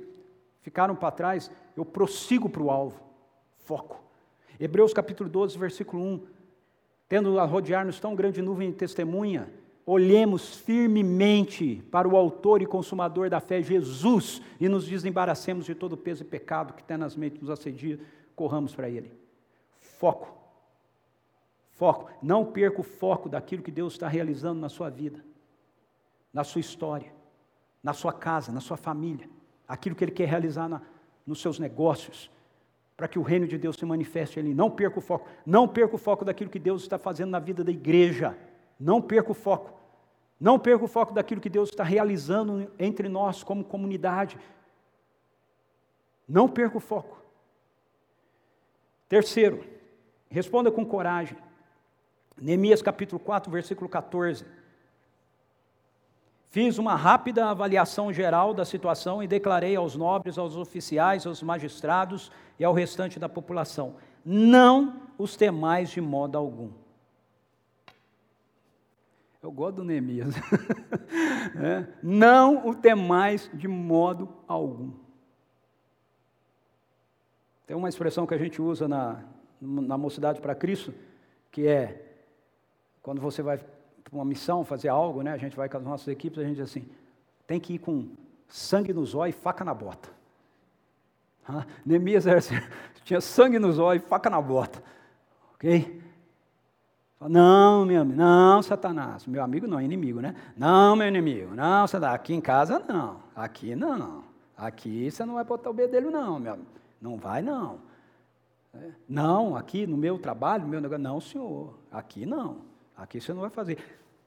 B: ficaram para trás, eu prossigo para o alvo. Foco. Hebreus capítulo 12, versículo 1: Tendo a rodear-nos tão grande nuvem de testemunha, olhemos firmemente para o autor e consumador da fé, Jesus, e nos desembaracemos de todo o peso e pecado que tenazmente nos assedia, corramos para Ele. Foco. Foco. Não perca o foco daquilo que Deus está realizando na sua vida, na sua história, na sua casa, na sua família, aquilo que Ele quer realizar na, nos seus negócios, para que o reino de Deus se manifeste ali. Não perca o foco. Não perca o foco daquilo que Deus está fazendo na vida da igreja. Não perca o foco. Não perca o foco daquilo que Deus está realizando entre nós como comunidade. Não perca o foco. Terceiro, responda com coragem. Neemias capítulo 4, versículo 14. Fiz uma rápida avaliação geral da situação e declarei aos nobres, aos oficiais, aos magistrados e ao restante da população: não os temais de modo algum. Eu gosto do Neemias. é. Não o temais de modo algum. Tem uma expressão que a gente usa na, na Mocidade para Cristo, que é, quando você vai para uma missão, fazer algo, né, a gente vai com as nossas equipes, a gente diz assim, tem que ir com sangue nos olhos e faca na bota. Ah, Neemias era assim, tinha sangue nos olhos e faca na bota. Ok? Não, meu amigo, não, Satanás. Meu amigo não, inimigo, né? Não, meu inimigo, não, Satanás. Aqui em casa não. Aqui não. Aqui você não vai botar o bedelho, não, meu amigo. Não vai, não. É. Não, aqui no meu trabalho, meu negócio, não, senhor. Aqui não. Aqui você não vai fazer.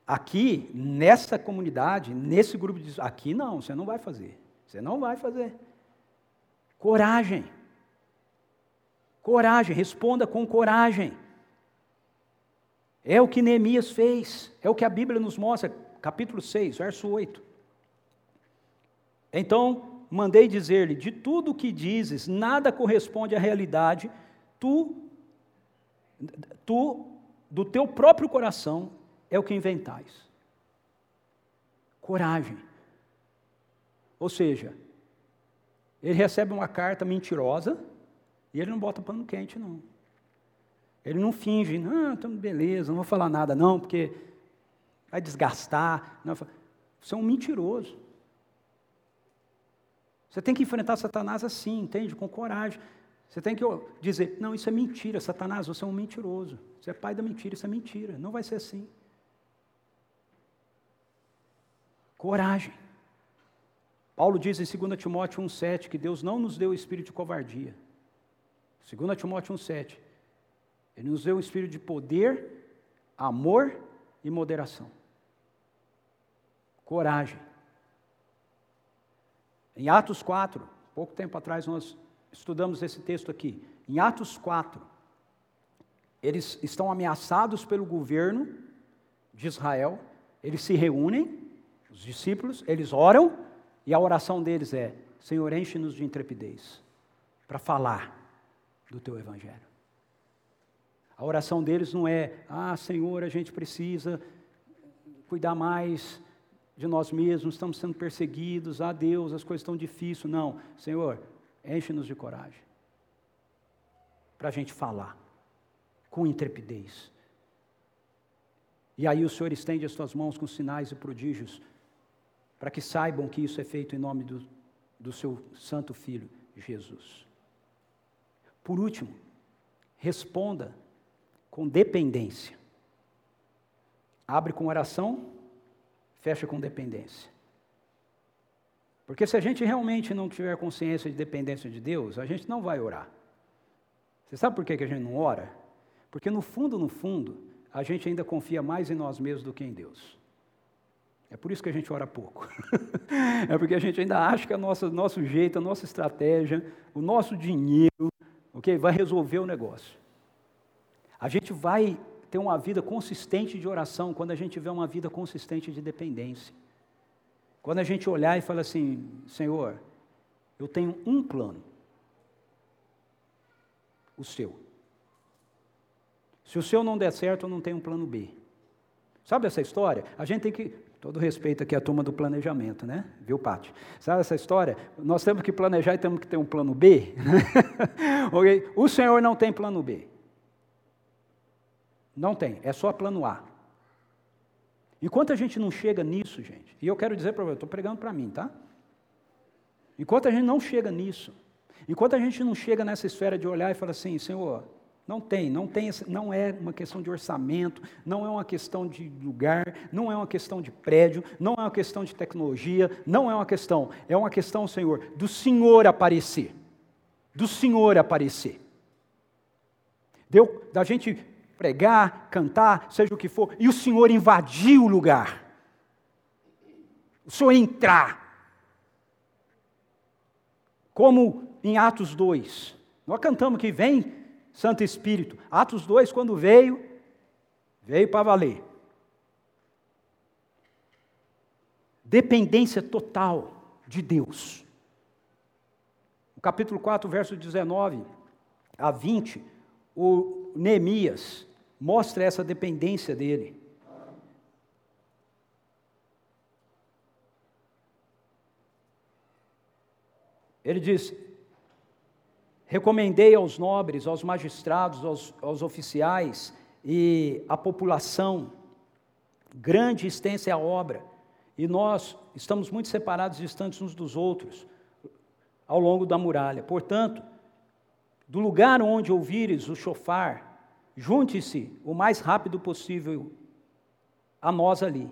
B: Aqui, nessa comunidade, nesse grupo de. Aqui não, você não vai fazer. Você não vai fazer. Coragem. Coragem, responda com coragem. É o que Neemias fez, é o que a Bíblia nos mostra, capítulo 6, verso 8. Então, mandei dizer-lhe: de tudo o que dizes, nada corresponde à realidade, tu, tu, do teu próprio coração, é o que inventais. Coragem. Ou seja, ele recebe uma carta mentirosa e ele não bota pano quente, não. Ele não finge, não, estamos beleza, não vou falar nada não, porque vai desgastar. Não, você é um mentiroso. Você tem que enfrentar Satanás assim, entende? Com coragem. Você tem que dizer, não, isso é mentira, Satanás, você é um mentiroso. Você é pai da mentira, isso é mentira. Não vai ser assim. Coragem. Paulo diz em 2 Timóteo 1,7 que Deus não nos deu o espírito de covardia. 2 Timóteo 1,7. Ele nos deu um espírito de poder, amor e moderação. Coragem. Em Atos 4, pouco tempo atrás nós estudamos esse texto aqui. Em Atos 4, eles estão ameaçados pelo governo de Israel, eles se reúnem, os discípulos, eles oram, e a oração deles é: Senhor, enche-nos de intrepidez para falar do teu evangelho. A oração deles não é, ah, Senhor, a gente precisa cuidar mais de nós mesmos, estamos sendo perseguidos, ah, Deus, as coisas estão difíceis. Não, Senhor, enche-nos de coragem para a gente falar com intrepidez. E aí o Senhor estende as suas mãos com sinais e prodígios, para que saibam que isso é feito em nome do, do seu Santo Filho, Jesus. Por último, responda com dependência. Abre com oração, fecha com dependência. Porque se a gente realmente não tiver consciência de dependência de Deus, a gente não vai orar. Você sabe por que a gente não ora? Porque no fundo, no fundo, a gente ainda confia mais em nós mesmos do que em Deus. É por isso que a gente ora pouco. é porque a gente ainda acha que o nosso, jeito, a nossa estratégia, o nosso dinheiro, ok, vai resolver o negócio. A gente vai ter uma vida consistente de oração quando a gente tiver uma vida consistente de dependência. Quando a gente olhar e falar assim, Senhor, eu tenho um plano, o seu. Se o seu não der certo, eu não tenho um plano B. Sabe essa história? A gente tem que. Todo respeito aqui à turma do planejamento, né? Viu, Pátio? Sabe essa história? Nós temos que planejar e temos que ter um plano B. okay? O Senhor não tem plano B. Não tem, é só plano A. Enquanto a gente não chega nisso, gente, e eu quero dizer para você, estou pregando para mim, tá? Enquanto a gente não chega nisso, enquanto a gente não chega nessa esfera de olhar e falar assim, Senhor, não tem, não tem, não é uma questão de orçamento, não é uma questão de lugar, não é uma questão de prédio, não é uma questão de tecnologia, não é uma questão, é uma questão, Senhor, do Senhor aparecer. Do Senhor aparecer. Deu da gente pregar, cantar, seja o que for, e o Senhor invadir o lugar. O Senhor entrar. Como em Atos 2. Nós cantamos que vem Santo Espírito. Atos 2, quando veio, veio para valer. Dependência total de Deus. No capítulo 4, verso 19 a 20, o Neemias mostra essa dependência dele. Ele diz: Recomendei aos nobres, aos magistrados, aos, aos oficiais e à população, grande e extensa é a obra, e nós estamos muito separados, distantes uns dos outros, ao longo da muralha. Portanto, do lugar onde ouvires o chofar, Junte-se o mais rápido possível a nós ali.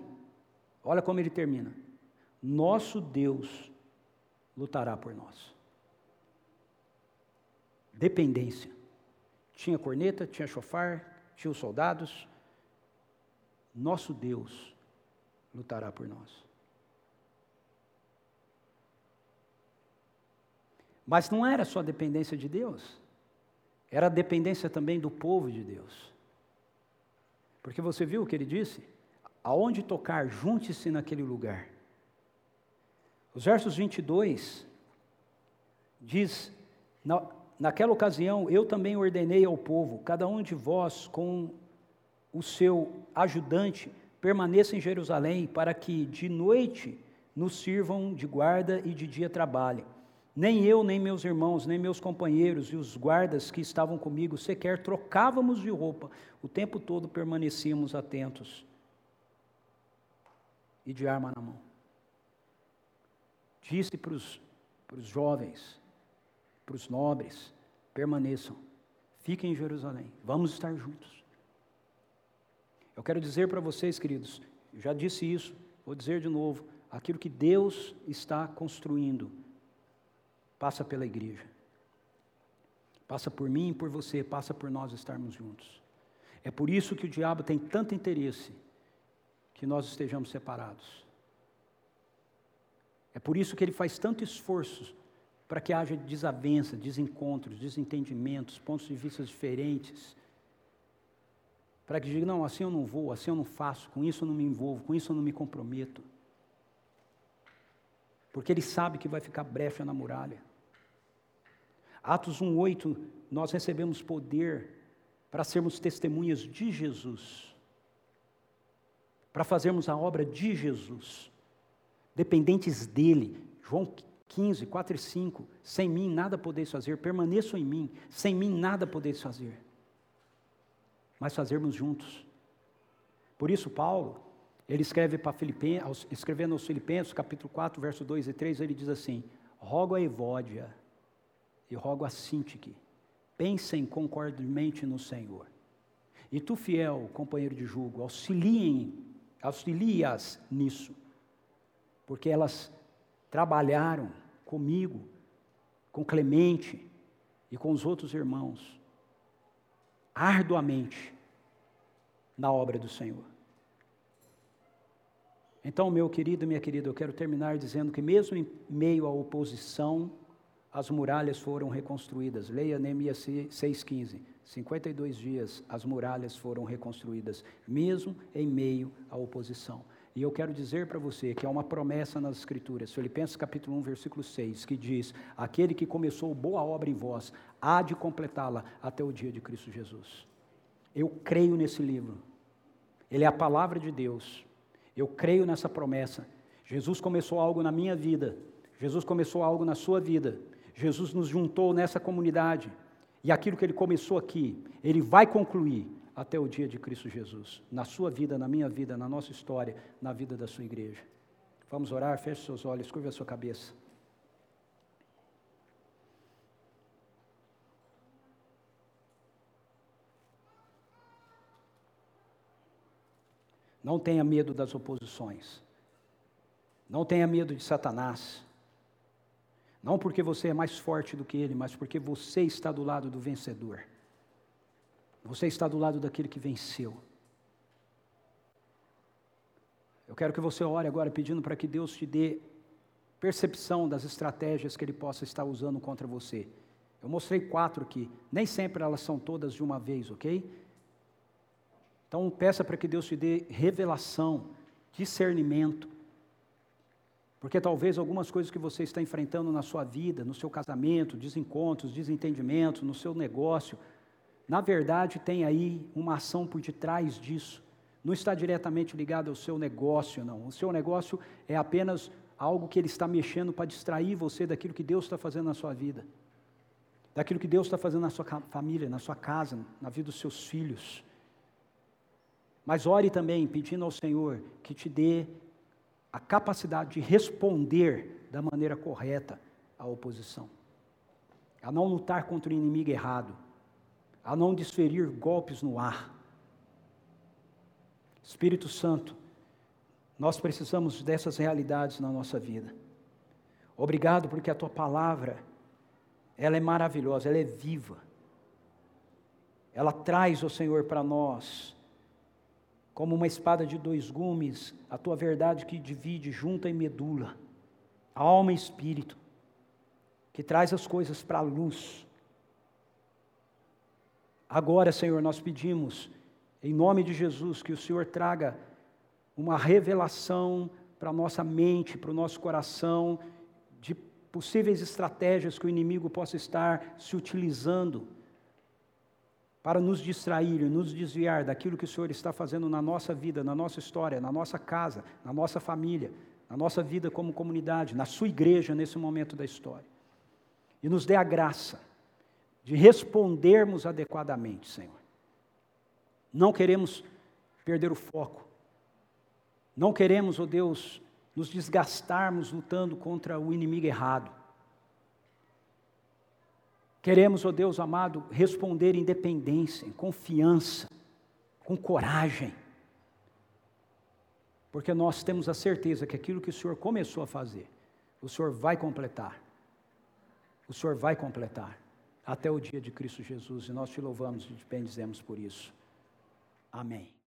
B: Olha como ele termina. Nosso Deus lutará por nós. Dependência. Tinha corneta, tinha chofar, tinha os soldados. Nosso Deus lutará por nós. Mas não era só dependência de Deus. Era a dependência também do povo de Deus. Porque você viu o que ele disse? Aonde tocar, junte-se naquele lugar. Os versos 22 diz: na, Naquela ocasião eu também ordenei ao povo, cada um de vós com o seu ajudante, permaneça em Jerusalém, para que de noite nos sirvam de guarda e de dia trabalhem. Nem eu, nem meus irmãos, nem meus companheiros e os guardas que estavam comigo sequer trocávamos de roupa, o tempo todo permanecíamos atentos e de arma na mão. Disse para os, jovens, para os nobres: permaneçam, fiquem em Jerusalém, vamos estar juntos. Eu quero dizer para vocês, queridos, já disse isso, vou dizer de novo: aquilo que Deus está construindo passa pela igreja. Passa por mim e por você, passa por nós estarmos juntos. É por isso que o diabo tem tanto interesse que nós estejamos separados. É por isso que ele faz tanto esforço para que haja desavença, desencontros, desentendimentos, pontos de vista diferentes. Para que diga, não, assim eu não vou, assim eu não faço, com isso eu não me envolvo, com isso eu não me comprometo porque ele sabe que vai ficar brecha na muralha. Atos 1:8, nós recebemos poder para sermos testemunhas de Jesus, para fazermos a obra de Jesus, dependentes dele. João 15, 4 e 5. Sem mim nada podeis fazer, permaneçam em mim, sem mim nada podeis fazer. Mas fazermos juntos. Por isso, Paulo, ele escreve para Filipenses, escrevendo aos Filipenses, capítulo 4, verso 2 e 3, ele diz assim: Rogo a Evódia e rogo a Sintique, pensem concordemente no Senhor. E tu, fiel companheiro de julgo, auxiliem, auxilie-as nisso, porque elas trabalharam comigo, com Clemente e com os outros irmãos, arduamente na obra do Senhor. Então, meu querido e minha querida, eu quero terminar dizendo que, mesmo em meio à oposição, as muralhas foram reconstruídas. Leia Neemias 6,15. 52 dias as muralhas foram reconstruídas, mesmo em meio à oposição. E eu quero dizer para você que há uma promessa nas Escrituras, Filipenses capítulo 1, versículo 6, que diz: Aquele que começou boa obra em vós, há de completá-la até o dia de Cristo Jesus. Eu creio nesse livro, ele é a palavra de Deus, eu creio nessa promessa. Jesus começou algo na minha vida, Jesus começou algo na sua vida, Jesus nos juntou nessa comunidade, e aquilo que ele começou aqui, ele vai concluir até o dia de Cristo Jesus, na sua vida, na minha vida, na nossa história, na vida da sua igreja. Vamos orar, feche seus olhos, curva a sua cabeça. Não tenha medo das oposições. Não tenha medo de Satanás. Não porque você é mais forte do que ele, mas porque você está do lado do vencedor. Você está do lado daquele que venceu. Eu quero que você ore agora pedindo para que Deus te dê percepção das estratégias que Ele possa estar usando contra você. Eu mostrei quatro aqui, nem sempre elas são todas de uma vez, ok? Então peça para que Deus te dê revelação, discernimento, porque talvez algumas coisas que você está enfrentando na sua vida, no seu casamento, desencontros, desentendimentos, no seu negócio, na verdade, tem aí uma ação por detrás disso. Não está diretamente ligado ao seu negócio, não. O seu negócio é apenas algo que ele está mexendo para distrair você daquilo que Deus está fazendo na sua vida, daquilo que Deus está fazendo na sua família, na sua casa, na vida dos seus filhos. Mas ore também pedindo ao Senhor que te dê a capacidade de responder da maneira correta à oposição, a não lutar contra o inimigo errado a não desferir golpes no ar. Espírito Santo, nós precisamos dessas realidades na nossa vida. Obrigado porque a tua palavra, ela é maravilhosa, ela é viva. Ela traz, o Senhor, para nós, como uma espada de dois gumes, a tua verdade que divide junta e medula, alma e espírito, que traz as coisas para a luz. Agora, Senhor, nós pedimos, em nome de Jesus, que o Senhor traga uma revelação para a nossa mente, para o nosso coração, de possíveis estratégias que o inimigo possa estar se utilizando para nos distrair e nos desviar daquilo que o Senhor está fazendo na nossa vida, na nossa história, na nossa casa, na nossa família, na nossa vida como comunidade, na sua igreja nesse momento da história. E nos dê a graça de respondermos adequadamente, Senhor. Não queremos perder o foco. Não queremos, ó oh Deus, nos desgastarmos lutando contra o inimigo errado. Queremos, ó oh Deus amado, responder em dependência, em confiança, com coragem. Porque nós temos a certeza que aquilo que o Senhor começou a fazer, o Senhor vai completar. O Senhor vai completar até o dia de Cristo Jesus. E nós te louvamos e te bendizemos por isso. Amém.